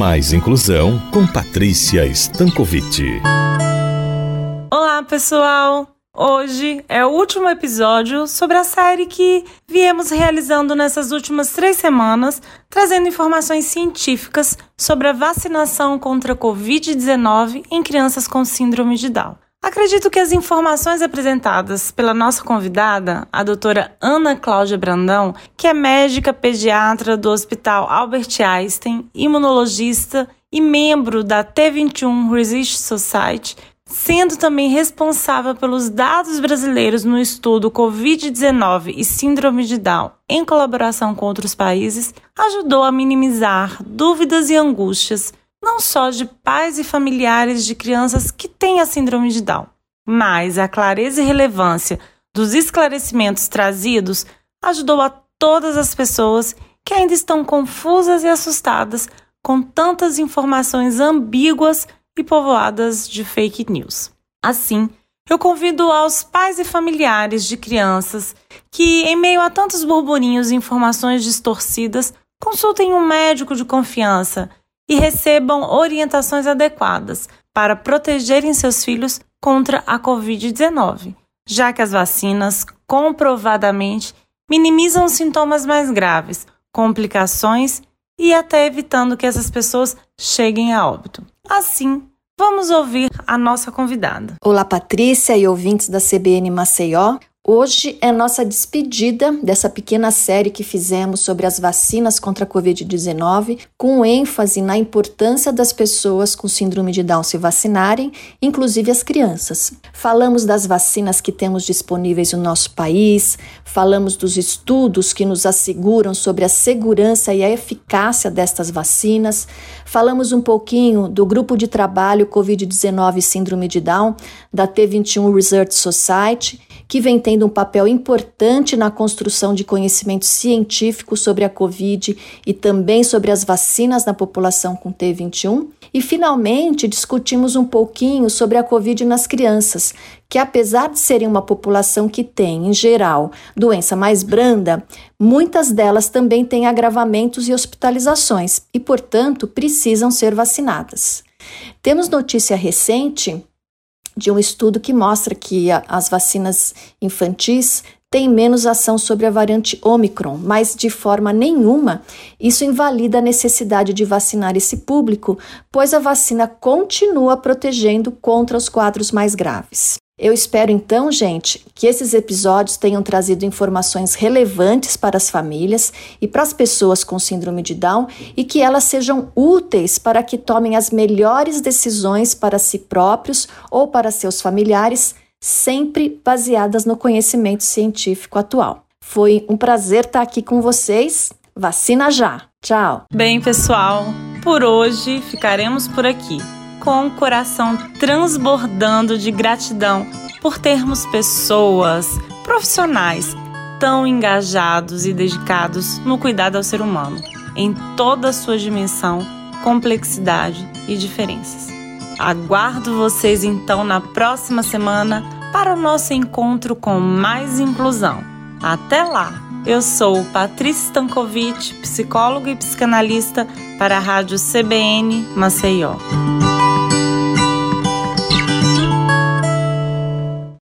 Mais inclusão com Patrícia Stankovic. Olá, pessoal! Hoje é o último episódio sobre a série que viemos realizando nessas últimas três semanas, trazendo informações científicas sobre a vacinação contra a Covid-19 em crianças com síndrome de Down. Acredito que as informações apresentadas pela nossa convidada, a doutora Ana Cláudia Brandão, que é médica pediatra do Hospital Albert Einstein, imunologista e membro da T21 Resist Society, sendo também responsável pelos dados brasileiros no estudo Covid-19 e Síndrome de Down, em colaboração com outros países, ajudou a minimizar dúvidas e angústias não só de pais e familiares de crianças que têm a síndrome de Down, mas a clareza e relevância dos esclarecimentos trazidos ajudou a todas as pessoas que ainda estão confusas e assustadas com tantas informações ambíguas e povoadas de fake news. Assim, eu convido aos pais e familiares de crianças que, em meio a tantos burburinhos e informações distorcidas, consultem um médico de confiança e recebam orientações adequadas para protegerem seus filhos contra a Covid-19, já que as vacinas comprovadamente minimizam sintomas mais graves, complicações e até evitando que essas pessoas cheguem a óbito. Assim, vamos ouvir a nossa convidada. Olá, Patrícia e ouvintes da CBN Maceió. Hoje é nossa despedida dessa pequena série que fizemos sobre as vacinas contra a Covid-19, com ênfase na importância das pessoas com síndrome de Down se vacinarem, inclusive as crianças. Falamos das vacinas que temos disponíveis no nosso país, falamos dos estudos que nos asseguram sobre a segurança e a eficácia destas vacinas, falamos um pouquinho do grupo de trabalho Covid-19 Síndrome de Down da T21 Research Society que vem tendo um papel importante na construção de conhecimento científico sobre a Covid e também sobre as vacinas na população com T21. E, finalmente, discutimos um pouquinho sobre a Covid nas crianças, que, apesar de serem uma população que tem, em geral, doença mais branda, muitas delas também têm agravamentos e hospitalizações e, portanto, precisam ser vacinadas. Temos notícia recente de um estudo que mostra que a, as vacinas infantis têm menos ação sobre a variante Omicron, mas de forma nenhuma isso invalida a necessidade de vacinar esse público, pois a vacina continua protegendo contra os quadros mais graves. Eu espero então, gente, que esses episódios tenham trazido informações relevantes para as famílias e para as pessoas com síndrome de Down e que elas sejam úteis para que tomem as melhores decisões para si próprios ou para seus familiares, sempre baseadas no conhecimento científico atual. Foi um prazer estar aqui com vocês. Vacina já! Tchau! Bem, pessoal, por hoje ficaremos por aqui com o coração transbordando de gratidão por termos pessoas, profissionais tão engajados e dedicados no cuidado ao ser humano, em toda a sua dimensão, complexidade e diferenças. Aguardo vocês então na próxima semana para o nosso encontro com mais inclusão. Até lá! Eu sou Patrícia Stankovic, psicóloga e psicanalista para a Rádio CBN Maceió.